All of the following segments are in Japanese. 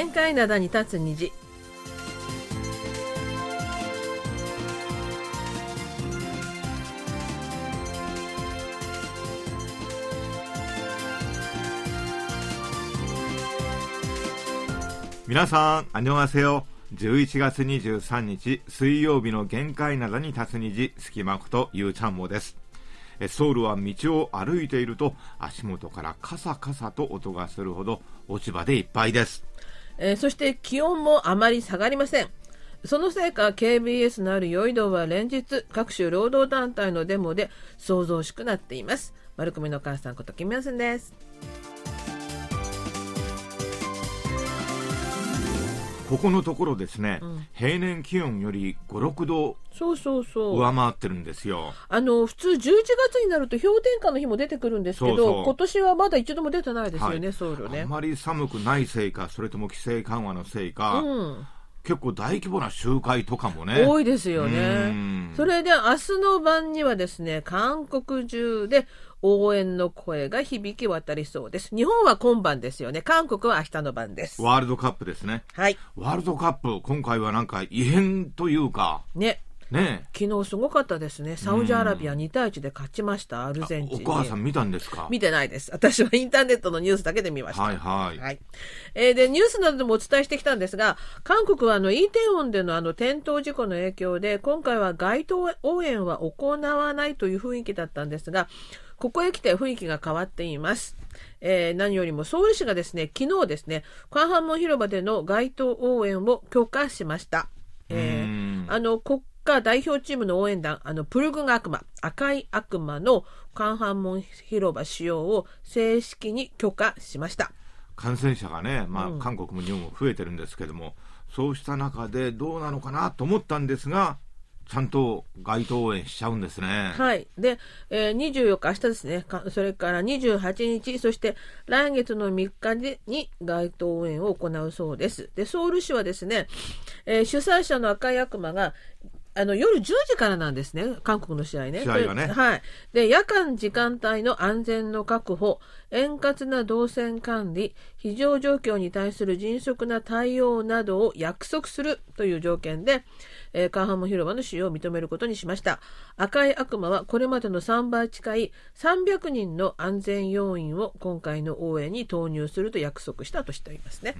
限界灘に立つ虹皆さん、あにょがせよ。11月23日水曜日の限界灘に立つ虹、隙間ことゆうちゃんもです。えソウルは道を歩いていると足元からカサカサと音がするほど落ち葉でいっぱいです。えーそして気温もあまり下がりません。そのせいか KBS のあるヨイドは連日各種労働団体のデモで騒々しくなっています。丸組のお母さんことキムヤスンです。ここのところですね、平年気温より5、6度そうそうそう。上回ってるんですよ。あの普通11月になると氷点下の日も出てくるんですけどそう今年はまだ一度も出てないですよね、はいソウルねあん。まり寒くないせいか、それとも規制緩和のせいか、うん、結構大規模な集会とかもね。多いですようねん。それで明日の晩にはですね韓国中で応援の声が響き渡りそうです。日本は今晩ですよね。韓国は明日の晩です。ワールドカップですね。はい。ワールドカップ、今回はなんか異変というか、ね。ね昨日すごかったですね。サウジアラビア2対1で勝ちました。アルゼンチンに。お母さん見たんですか？見てないです。私はインターネットのニュースだけで見ました。はいはい。はい。えーで、ニュースなどでもお伝えしてきたんですが、韓国はあの、イーテウォンでのあの、転倒事故の影響で、今回は街頭応援は行わないという雰囲気だったんですが、ここへ来て雰囲気が変わっています。えー何よりもソウル市がですね、昨日ですね、カンハンモン広場での街頭応援を許可しました。えーうんあの、国家代表チームの応援団、あの、プルグン悪魔、赤い悪魔のカンハンモン広場使用を正式に許可しました。感染者がね、まあ、韓国も日本も増えてるんですけども、そうした中でどうなのかなと思ったんですが、ちゃんと街頭応援しちゃうんですね。はい。で、えー24日、明日ですね。かそれから28日、そして来月の3日でに街頭応援を行うそうです。で、ソウル市はですね、えー主催者の赤い悪魔が、あの夜10時からなんですね、韓国の試合ね。試合がねではい。で、夜間時間帯の安全の確保、円滑な動線管理、非常状況に対する迅速な対応などを約束するという条件で、えーカンハム広場の使用を認めることにしました。赤い悪魔はこれまでの3倍近い300人の安全要員を今回の応援に投入すると約束したとしていますね。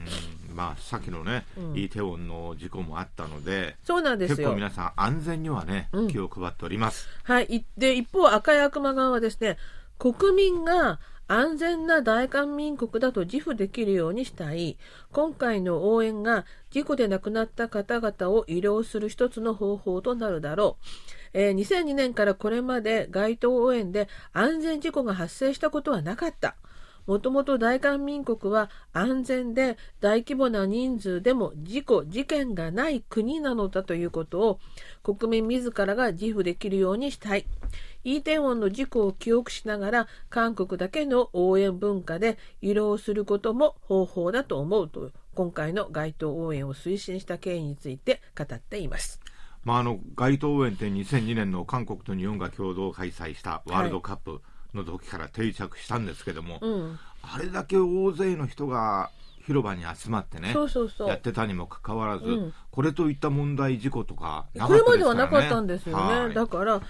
うんまあ、さっきのね、イーテウォンの事故もあったので、そうなんですよ。結構皆さん安全にはね、うん気を配っております。はい。いで、一方、赤い悪魔側はですね、国民が安全な大韓民国だと自負できるようにしたい、今回の応援が事故で亡くなった方々を医療する一つの方法となるだろう。えー2002年からこれまで街頭応援で安全事故が発生したことはなかった。もともと大韓民国は安全で大規模な人数でも事故、事件がない国なのだということを国民自らが自負できるようにしたい。イーテウォンの事故を記憶しながら韓国だけの応援文化で慰労することも方法だと思うと今回の街頭応援を推進した経緯について語っています。まあ、あの街頭応援って2002年の韓国と日本が共同開催したワールドカップの時から定着したんですけども、うん、あれだけ大勢の人が広場に集まってねそうそうそう。やってたにもかかわらず、うん。これといった問題事故とかなこれまではなかったんですよね。はい。だから、お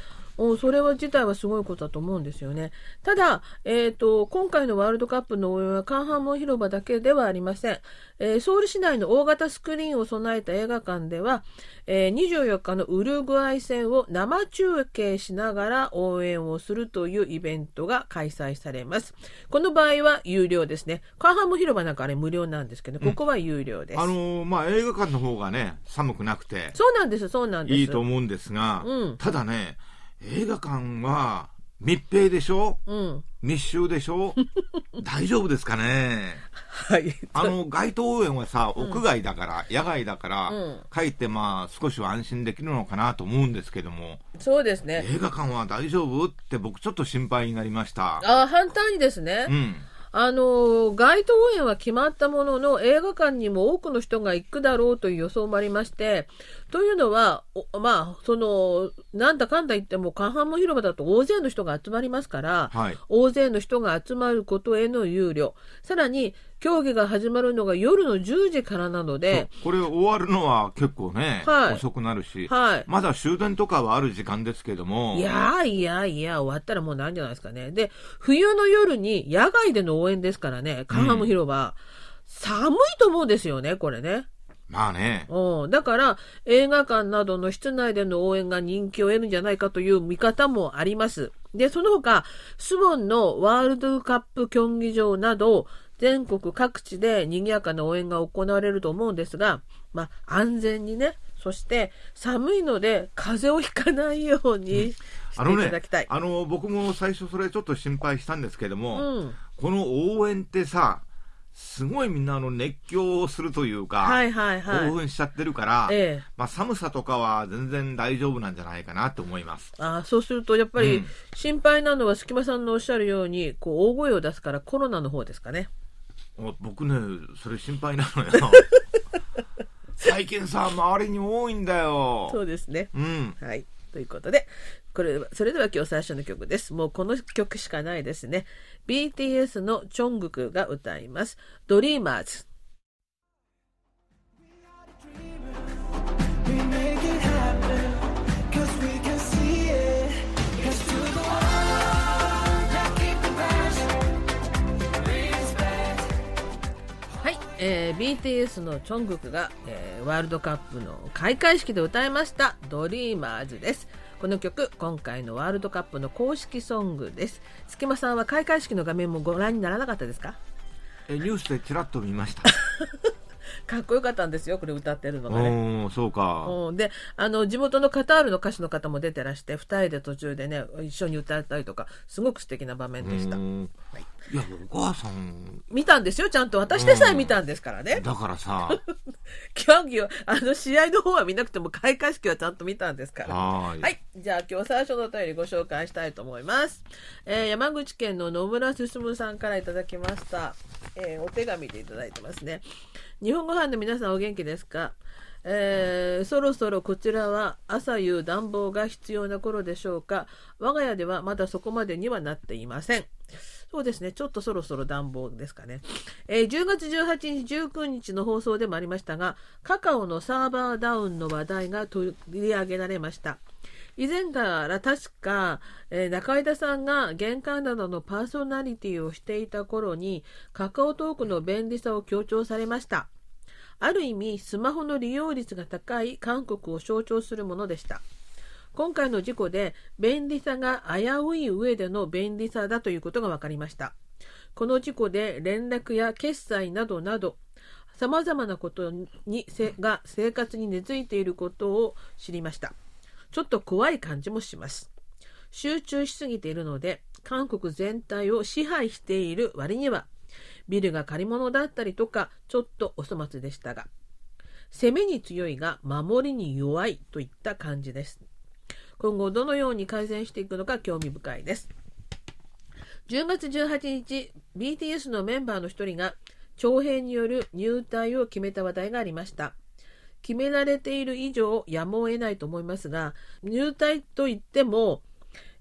それは自体はすごいことだと思うんですよね。ただ、えっ、と、今回のワールドカップの応援はカンハンモン広場だけではありません。えーソウル市内の大型スクリーンを備えた映画館では、えー24日のウルグアイ戦を生中継しながら応援をするというイベントが開催されます。この場合は有料ですね。カンハンモン広場なんかあれ無料なんですけど、ここは有料です。あのーまあ、映画館の方がね寒くなくてそうなんです、そうなんです。いいと思うんですが、うんただね映画館は密閉でしょ？うん。密集でしょ？大丈夫ですかね？はい。あの街頭応援はさ屋外だから、野外だから、うん。かえってまあ少しは安心できるのかなと思うんですけども。そうですね。映画館は大丈夫？って僕ちょっと心配になりました。あ反対にですね、うんあの街頭応援は決まったものの映画館にも多くの人が行くだろうという予想もありましてというのはおまあそのなんだかんだ言ってもカンハンモ広場だと大勢の人が集まりますから、はい。大勢の人が集まることへの憂慮。さらに競技が始まるのが夜の10時からなので、これ終わるのは結構ね、はい遅くなるし、はい。まだ終電とかはある時間ですけども、いやーいやいや、終わったらもうないんじゃないですかね。で、冬の夜に野外での応援ですからね、カンハム広場、寒いと思うんですよね、これね。まあね、うん。だから、映画館などの室内での応援が人気を得るんじゃないかという見方もあります。で、その他、スボンのワールドカップ競技場など、全国各地で賑やかな応援が行われると思うんですが、まあ、安全にね、そして寒いので風邪をひかないようにしていあのねただきたい。あの僕も最初それちょっと心配したんですけども、うん。この応援ってさ、すごいみんなあの熱狂するというか、はいはいはい。興奮しちゃってるから、ええ。まあ、寒さとかは全然大丈夫なんじゃないかなと思います。あそうするとやっぱりうん心配なのは隙間さんのおっしゃるようにこう大声を出すからコロナの方ですかね。お僕ね、それ心配なのよ。最近さ、周りに多いんだよ。そうですね。うん。はい。ということで、これ、それでは今日最初の曲です。もうこの曲しかないですね。BTS のチョングクが歌います。ドリーマーズ。えー BTS のチョングクが、えーワールドカップの開会式で歌いました「ドリーマーズ」です。この曲今回のワールドカップの公式ソングです。隙間さんは開会式の画面もご覧にならなかったですか？え、ニュースでちらっと見ました。かっこよかったんですよこれ歌ってるのがねそうか。うん、であの地元のカタールの歌手の方も出てらして2人で途中でね一緒に歌ったりとかすごく素敵な場面でしたうんはいいや、お母さん、見たんですよちゃんと私でさえ見たんですからね、だからさ、競技をあの試合の方は見なくても開会式はちゃんと見たんですからはーい。はい。じゃあ今日最初のお便りご紹介したいと思います。えー山口県の野村進さんからいただきました。えーお手紙でいただいてますね。日本語班の皆さんお元気ですか？えーそろそろこちらは朝夕暖房が必要な頃でしょうか？我が家ではまだそこまでにはなっていません。そうですね。ちょっとそろそろ暖房ですかね。えー10月18日、19日の放送でもありましたが、カカオのサーバーダウンの話題が取り上げられました。以前から確か、えー中井田さんが玄関などのパーソナリティをしていた頃に、カカオトークの便利さを強調されました。ある意味、スマホの利用率が高い韓国を象徴するものでした。今回の事故で便利さが危うい上での便利さだということが分かりました。この事故で連絡や決済などなど様々なことにせが生活に根付いていることを知りました。ちょっと怖い感じもします。集中しすぎているので韓国全体を支配している割にはビルが借り物だったりとかちょっとお粗末でしたが攻めに強いが守りに弱いといった感じです。今後どのように改善していくのか興味深いです。10月18日、BTS のメンバーの一人が徴兵による入隊を決めた話題がありました。決められている以上やむを得ないと思いますが、入隊といっても、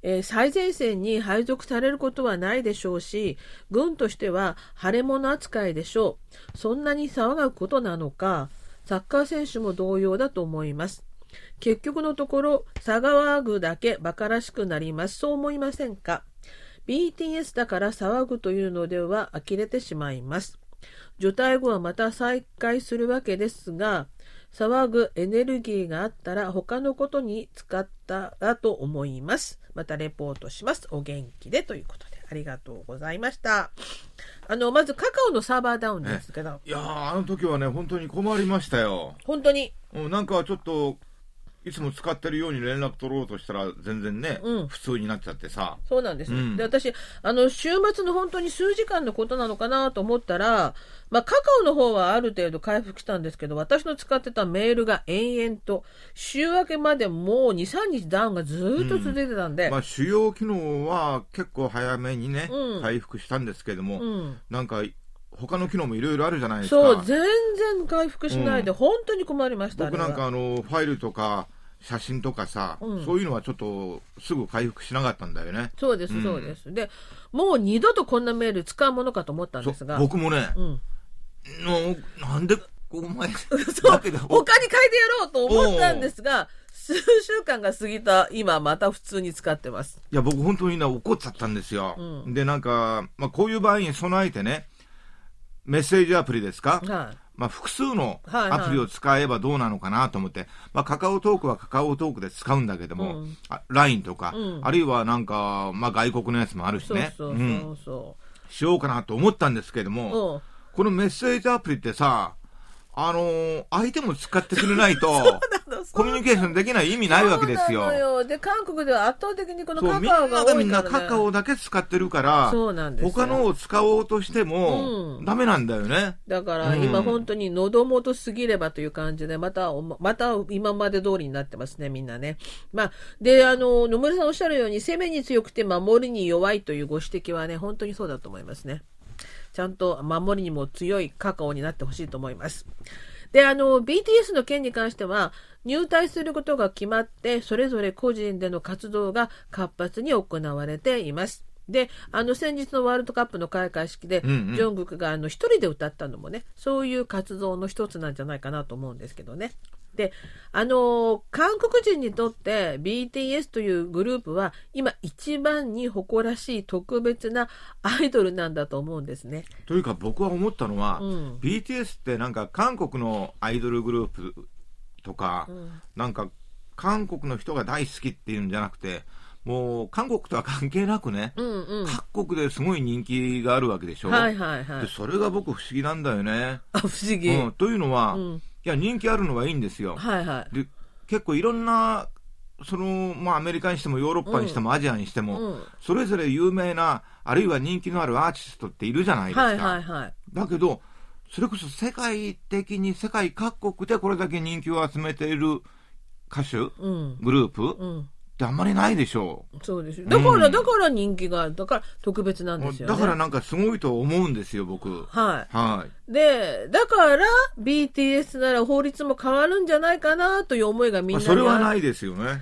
えー最前線に配属されることはないでしょうし、軍としては腫れ物扱いでしょう。そんなに騒ぐことなのか、サッカー選手も同様だと思います。結局のところ、騒ぐだけ馬鹿らしくなります。そう思いませんか ?BTS だから騒ぐというのでは呆れてしまいます。除隊後はまた再開するわけですが、騒ぐエネルギーがあったら他のことに使ったらと思います。またレポートします。お元気でということでありがとうございました。あの、まずカカオのサーバーダウンですけど、いやー、あの時はね、本当に困りましたよ。本当にうんなんかちょっと、いつも使ってるように連絡取ろうとしたら、全然ね、うん。普通になっちゃってさ。そうなんです、うん。で私あの週末の本当に数時間のことなのかなと思ったら、まあ、カカオの方はある程度回復したんですけど私の使ってたメールが延々と週明けまでもう23日ダウンがずーっと続いてたんで、まあ、主要機能は結構早めにね、うん。回復したんですけども、うん、なんか、他の機能もいろいろあるじゃないですか。そう全然回復しないで、本当に困りました僕なんかああの、ファイルとか、写真とかさ、うんそういうのはちょっとすぐ回復しなかったんだよね。そうですそうです、でもう二度とこんなメール使うものかと思ったんそですが僕もね、うんのなんでお前 そうだけど他に変えてやろうと思ったんですが、数週間が過ぎた今また普通に使ってます。いや、僕本当にね、怒っちゃったんですよ。うんで、なんか、まあ、こういう場合に備えてね、メッセージアプリですか、はい。まあ、複数のはいはい。アプリを使えばどうなのかなと思って、まあ、カカオトークはカカオトークで使うんだけども、うん。あ LINE とか、うん。あるいはなんか、まあ、外国のやつもあるしそうね、そううんそう。そしようかなと思ったんですけどう。も、うん。このメッセージアプリってさ、あのー相手も使ってくれないと、コミュニケーションできない意味ないわけですよよで、韓国では圧倒的にこのカみんなカオががみんな多いから、ね。カカオだけ使ってるから、そうなんですよ他のを使おうとしても、うんダメなんだよね。だからうん今本当に喉元すぎればという感じで、また、また今まで通りになってますね、みんなね。まあ、で、あの、野村さんおっしゃるように、攻めに強くて守りに弱いというご指摘はね、本当にそうだと思いますね。ちゃんと守りにも強いカカオになってほしいと思います。で、あの、BTS の件に関しては、入隊することが決まって、それぞれ個人での活動が活発に行われています。で、あの、先日のワールドカップの開会式で、うんうんジョングクがあの一人で歌ったのもね、そういう活動の一つなんじゃないかなと思うんですけどね。で、あの韓国人にとって BTS というグループは今一番に誇らしい特別なアイドルなんだと思うんですね。というか僕は思ったのは、うん BTS ってなんか韓国のアイドルグループとか、んなんか韓国の人が大好きっていうんじゃなくて、もう韓国とは関係なくね、うんうん。各国ですごい人気があるわけでしょ。はいはいはい。でそれが僕不思議なんだよね。あ、不思議。うん、というのは、うや人気あるのはいいんですよ。はいはい。で結構いろんなその、まあ、アメリカにしてもヨーロッパにしても、アジアにしても、うんそれぞれ有名なあるいは人気のあるアーティストっているじゃないですか、はいはいはい。だけどそれこそ世界的に世界各国でこれだけ人気を集めている歌手うん。グループっうん。てあんまりないでしょそうですよ。だから、うんだから人気が、だから特別なんう、ですよね。だからなんかすごいと思うんですよ僕はい。はいで、だから、BTS なら法律も変わるんじゃないかなという思いがみんまあ、なにそれはあないですよね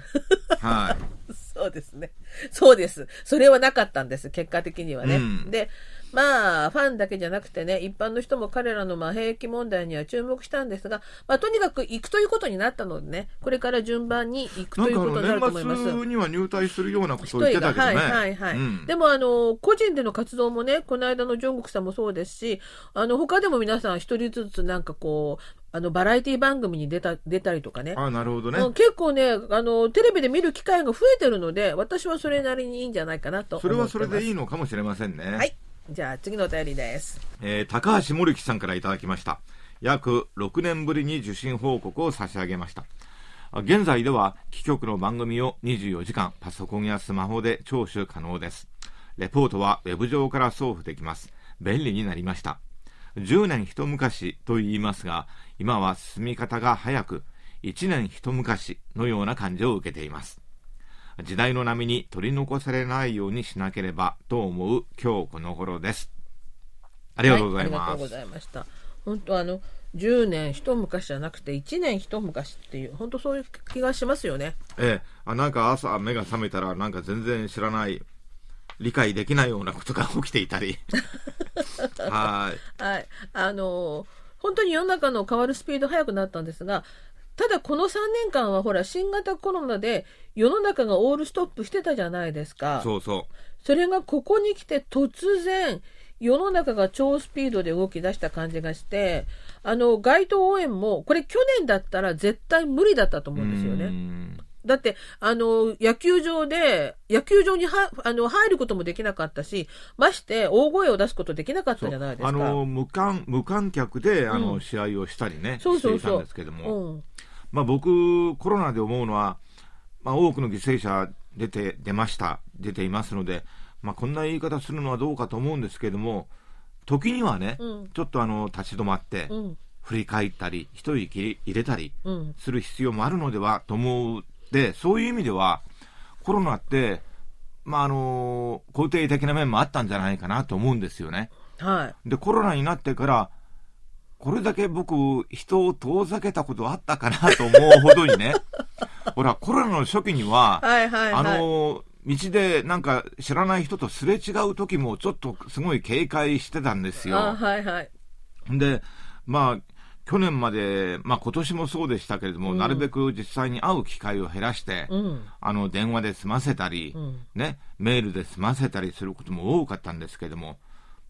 はい そうですね。そうです。それはなかったんです、結果的にはね。うんで、まあ、ファンだけじゃなくてね、一般の人も彼らのまあ兵役問題には注目したんですが、まあ、とにかく行くということになったのでね、これから順番に行くということになるとの思います。年末には入隊するようなことを言ってたけどね。はいはいはい。うんでも、あの、個人での活動もね、この間のジョングクさんもそうですし、あの、他でも皆さん一人ずつなんかこう、あの、バラエティ番組に出た、出たりとかね。あなるほどね。うん結構ね、あの、テレビで見る機会が増えてるので、私はそれなりにいいんじゃないかなと。それはそれでいいのかもしれませんね。はい。じゃあ、次のお便りです。えー高橋森樹さんからいただきました。約6年ぶりに受信報告を差し上げました。現在では、貴局の番組を24時間パソコンやスマホで聴取可能です。レポートはウェブ上から送付できます。便利になりました。10年一昔と言いますが、今は進み方が早く、1年一昔のような感じを受けています。時代の波に取り残されないようにしなければと思う今日この頃です。ありがとうございます。はありがとうございました。本当あの、10年一昔じゃなくて、1年一昔っていう、本当そういう気がしますよね。ええ、あなんか朝目が覚めたらなんか全然知らない理解できないようなことが起きていたり はいはい。あの、本当に世の中の変わるスピード速くなったんですが、ただこの3年間はほら、新型コロナで世の中がオールストップしてたじゃないですか。そうそそれがここに来て突然、世の中が超スピードで動き出した感じがして、あの、街頭応援も、これ去年だったら絶対無理だったとう思うんですようね。んだって、あの、野球場で、野球場にはあの入ることもできなかったし、まして大声を出すことできなかったじゃないですか。あの無観無観客であの、うん試合をしたりねそうそうそうしていたんですけども、うん。まあ、僕コロナで思うのは、まあ、多くの犠牲者出て出ました出ていますので、まあ、こんな言い方するのはどうかと思うんですけども時にはね、うんちょっとあの立ち止まって、うん。振り返ったり一息入れたりうん。する必要もあるのではと思うでそういう意味ではコロナって、まあ、あの肯定的な面もあったんじゃないかなと思うんですよね。はい。でコロナになってからこれだけ僕人を遠ざけたことあったかなと思うほどにね ほらコロナの初期には、はいはいはい。あの道でなんか知らない人とすれ違う時もちょっとすごい警戒してたんですよ。あはいはい。で、まあ、去年まで、まあ今年もそうでしたけれども、なるべく実際に会う機会を減らして、うんあの、電話で済ませたり、んね、メールで済ませたりすることも多かったんですけれども、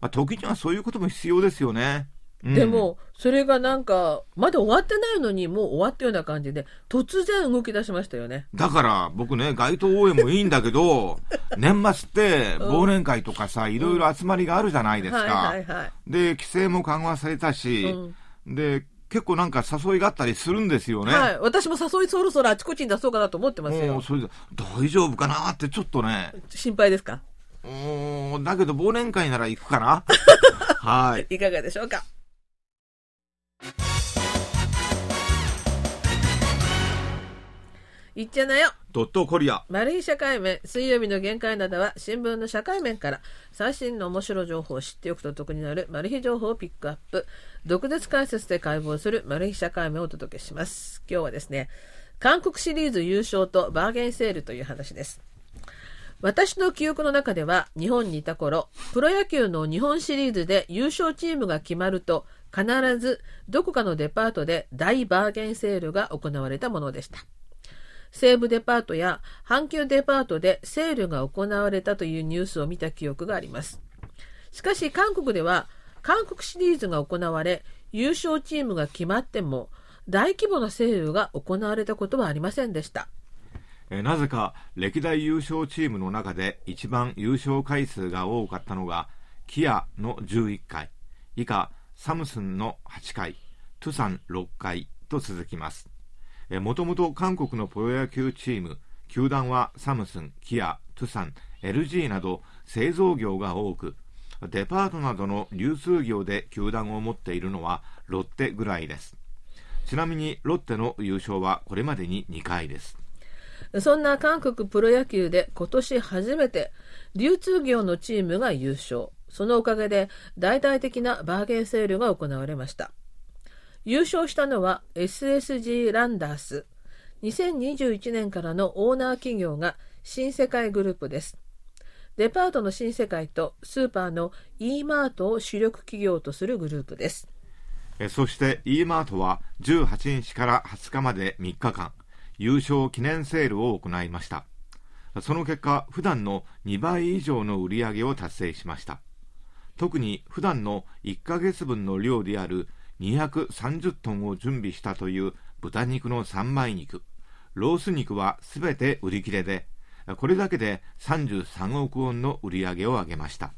まあ時にはそういうことも必要ですよね。うんでも、それがなんか、まだ終わってないのに、もう終わったような感じで、突然動き出しましたよね。だから僕ね、街頭応援もいいんだけど、年末って忘年会とかさ、いろいろ集まりがあるじゃないですか。で、規制も緩和されたし、で、結構なんか誘いがあったりするんですよね。はい。私も誘いそろそろあちこちに出そうかなと思ってますよ。それで大丈夫かなってちょっとね、心配ですか？うーんだけど忘年会なら行くかな はい。いかがでしょうか？いっちゃなよ。ドットコリア。マル秘社会面水曜日の限界などは新聞の社会面から最新の面白情報を知っておくと得になるマル秘情報をピックアップ。毒舌解説で解剖するマル秘社会面をお届けします。今日はですね韓国シリーズ優勝とバーゲンセールという話です。私の記憶の中では日本にいた頃プロ野球の日本シリーズで優勝チームが決まると必ずどこかのデパートで大バーゲンセールが行われたものでした西武デパートや阪急デパートでセールが行われたというニュースを見た記憶があります。しかし韓国では韓国シリーズが行われ優勝チームが決まっても大規模なセールが行われたことはありませんでした。えなぜか歴代優勝チームの中で一番優勝回数が多かったのがキアの11回以下サムスンの8回トゥサン6回と続きますもともと韓国のプロ野球チーム球団はサムスンキアトゥサン LG など製造業が多くデパートなどの流通業で球団を持っているのはロッテぐらいですちなみにロッテの優勝はこれまでに2回ですそんな韓国プロ野球で今年初めて流通業のチームが優勝。そのおかげで大々的なバーゲンセールが行われました。優勝したのは SSG ランダース。2021年からのオーナー企業が新世界グループです。デパートの新世界とスーパーの e マートを主力企業とするグループです。えそして e マートは18日から20日まで3日間優勝記念セールを行いましたその結果普段の2倍以上の売り上げを達成しました特に普段の1ヶ月分の量である230トンを準備したという豚肉の三枚肉ロース肉はすべて売り切れでこれだけで33億ウォンの売り上げを上げました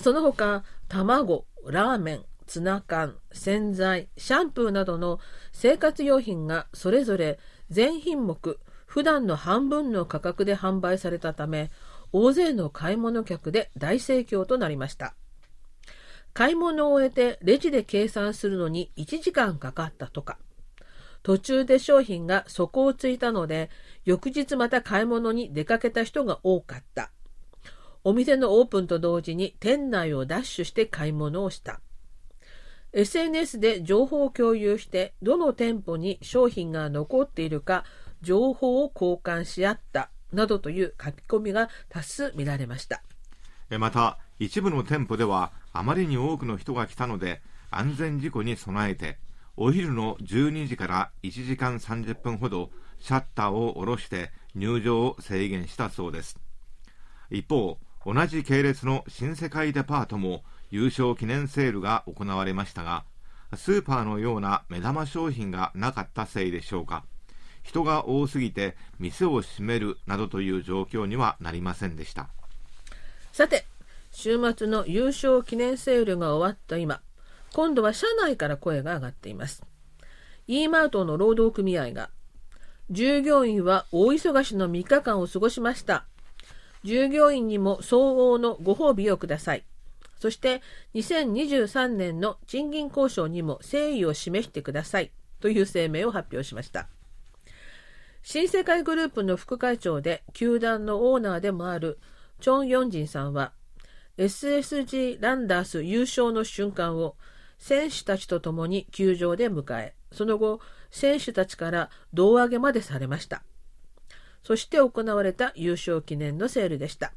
その他、卵、ラーメン、ツナ缶、洗剤、シャンプーなどの生活用品がそれぞれ全品目、普段の半分の価格で販売されたため、大勢の買い物客で大盛況となりました。買い物を終えてレジで計算するのに1時間かかったとか。途中で商品が底をついたので、翌日また買い物に出かけた人が多かった。お店のオープンと同時に店内をダッシュして買い物をした。SNS で情報を共有して、どの店舗に商品が残っているか、情報を交換し合った、などという書き込みが多数見られました。また一部の店舗ではあまりに多くの人が来たので安全事故に備えてお昼の12時から1時間30分ほどシャッターを下ろして入場を制限したそうです。一方同じ系列の新世界デパートも優勝記念セールが行われましたがスーパーのような目玉商品がなかったせいでしょうか。人が多すぎて店を閉めるなどという状況にはなりませんでした。さて、週末の優勝記念セールが終わった今、今度は社内から声が上がっています。e マートの労働組合が、従業員は大忙しの3日間を過ごしました。従業員にも相応のご褒美をください。そして2023年の賃金交渉にも誠意を示してくださいという声明を発表しました。新世界グループの副会長で球団のオーナーでもあるチョン・ヨンジンさんは SSG ランダース優勝の瞬間を選手たちと共に球場で迎え、その後、選手たちから胴上げまでされました。そして行われた優勝記念のセールでした。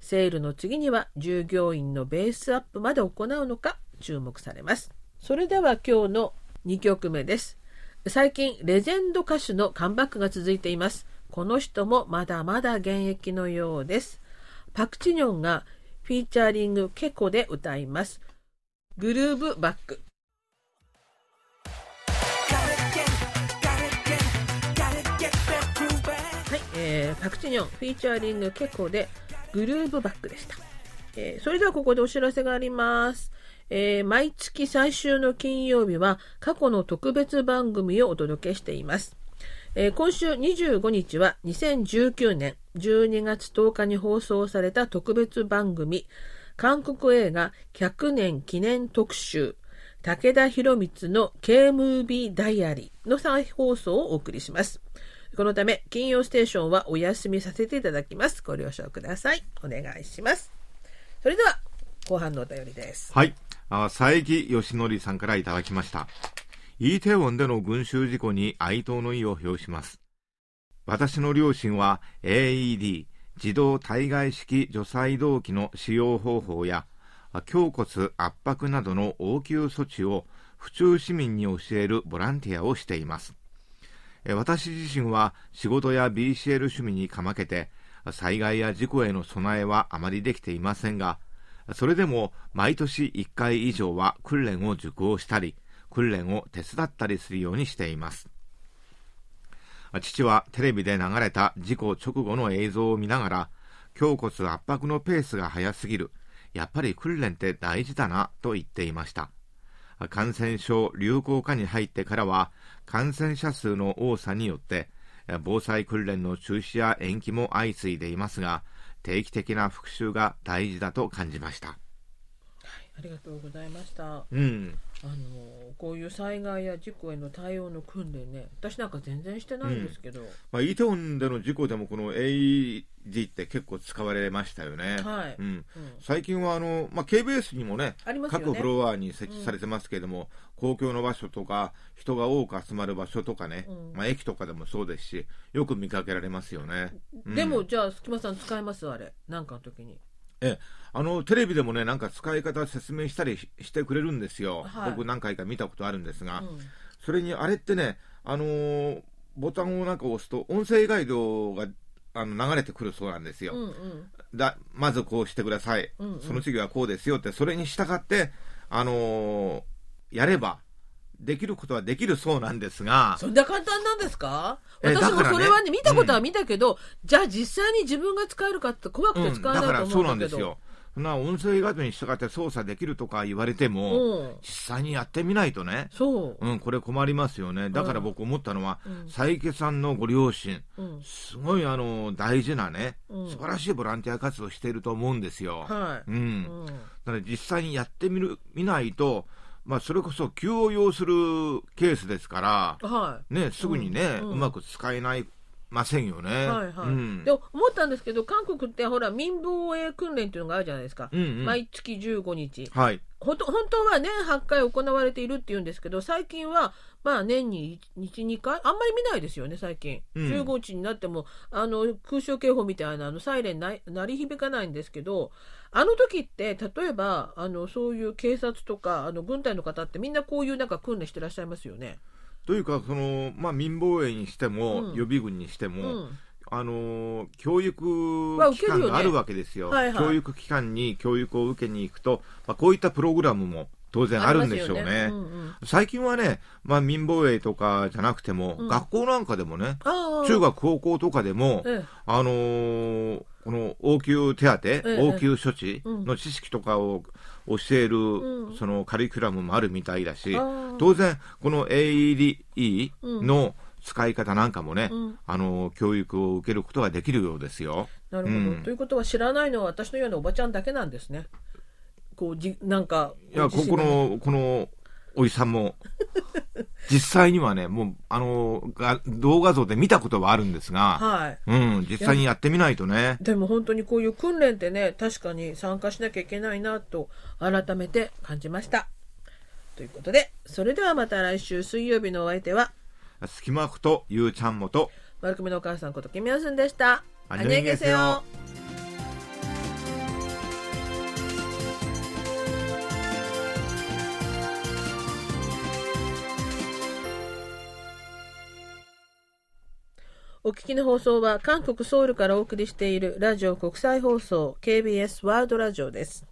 セールの次には従業員のベースアップまで行うのか注目されますそれでは今日の2曲目です最近レジェンド歌手のカムバックが続いていますこの人もまだまだ現役のようですパクチニョンがフィーチャーリングケコで歌います。グルーブバック。はい、えーパクチニョンフィーチャーリングケコでグルーブバックでした、えーそれではここでお知らせがあります、えー毎月最終の金曜日は過去の特別番組をお届けしています、えー今週25日は2019年12月10日に放送された特別番組韓国映画100年記念特集武田博光の K ムービーダイアリーの再放送をお送りします。このため、金曜ステーションはお休みさせていただきます。ご了承ください。お願いします。それでは、後半のお便りです。はい。あ佐伯義則さんからいただきました。イーテウォンでの群衆事故に哀悼の意を表します。私の両親は AED、自動体外式除細動器の使用方法や、胸骨圧迫などの応急措置を府中市民に教えるボランティアをしています。私自身は仕事や BCL 趣味にかまけて、災害や事故への備えはあまりできていませんが、それでも毎年1回以上は訓練を受講したり、訓練を手伝ったりするようにしています。父はテレビで流れた事故直後の映像を見ながら、胸骨圧迫のペースが速すぎる。やっぱり訓練って大事だなと言っていました。感染症流行下に入ってからは、感染者数の多さによって、防災訓練の中止や延期も相次いでいますが、定期的な復習が大事だと感じました。ありがとうございました。あうん。の、こういう災害や事故への対応の訓練ね、私なんか全然してないんですけど、まあ、イテウォンでの事故でもこの AED って結構使われましたよね。はいうん。うん最近はあの、まあ、KBS にもね、ね各フロアに設置されてますけれども、公共の場所とか、人が多く集まる場所とかね、うんまあ、駅とかでもそうですし、よく見かけられますよね。うんでも、じゃあ、隙間さん使えます？あれ。なんかの時に。ええ、あのテレビでもね、なんか使い方説明したりししてくれるんですよ、はい。僕、何回か見たことあるんですが、うん。それにあれってね、あのーボタンをなんか押すと、音声ガイドがあの流れてくるそうなんですよ、うんうん。だまずこうしてください、うんうん。その次はこうですよって、それに従って、あのーやれば、できることはできるそうなんですが、そんな簡単なんですか？え私もそれはね、見たことは見たけど、じゃあ実際に自分が使えるかって怖くてうん、使えないとだからそう思うんだけど。なんですよ。そんな音声ガイドに従って操作できるとか言われても、うん。実際にやってみないとね、そう。うん、これ困りますよね。だから僕思ったのは、うん佐伯さんのご両親、うん。すごいあの、大事なね、うん素晴らしいボランティア活動をしていると思うんですよ。はい。うん。うん。だから実際にやってみる、見ないと、まあそれこそ急を要するケースですから、はね、すぐにね、ううんまく使えないませんよね。い。はいはい。うんで、思ったんですけど、韓国ってほら、民防衛訓練っていうのがあるじゃないですか。うんうん毎月15日。はい。ほんと本当は年8回行われているっていうんですけど、最近は、まあ年に1、2回？あんまり見ないですよね、最近。うん15日になっても、あの、空襲警報みたいな、あの、サイレンな鳴り響かないんですけど、あの時って、例えば、あの、そういう警察とか、あの、軍隊の方ってみんなこういうなんか訓練してらっしゃいますよね。というか、その、まあ民防衛にしても、うん予備軍にしてうも、ん。あのー教育機関があるわけですよ、はいはい。教育機関に教育を受けに行くと、まあ、こういったプログラムも当然あるんでしょうね。ありますようんうん。最近はね、まあ、民防衛とかじゃなくても、うん。学校なんかでもね。中学、高校とかでも、ええ。あのーこの応急手当、え応急処置の知識とかを教える、うん。そのカリキュラムもあるみたいだし、当然、この AED の使い方なんかもね、うんあの教育を受けることができるようですよ。なるほど、うんということは知らないのは私のようなおばちゃんだけなんですね。こうじなんかいや、ここの、この、おじさんも、実際にはね、もう、あの、が動画像で見たことはあるんですが、はい。うん、実際にやってみないとね。でも本当にこういう訓練ってね確かに参加しなきゃいけないなと改めて感じました。ということでそれではまた来週水曜日のお相手は隙間ことゆうちゃんもと。丸組のお母さんことキミヨスンでした。お聞きの放送は韓国ソウルからお送りしているラジオ国際放送 KBS ワールドラジオです。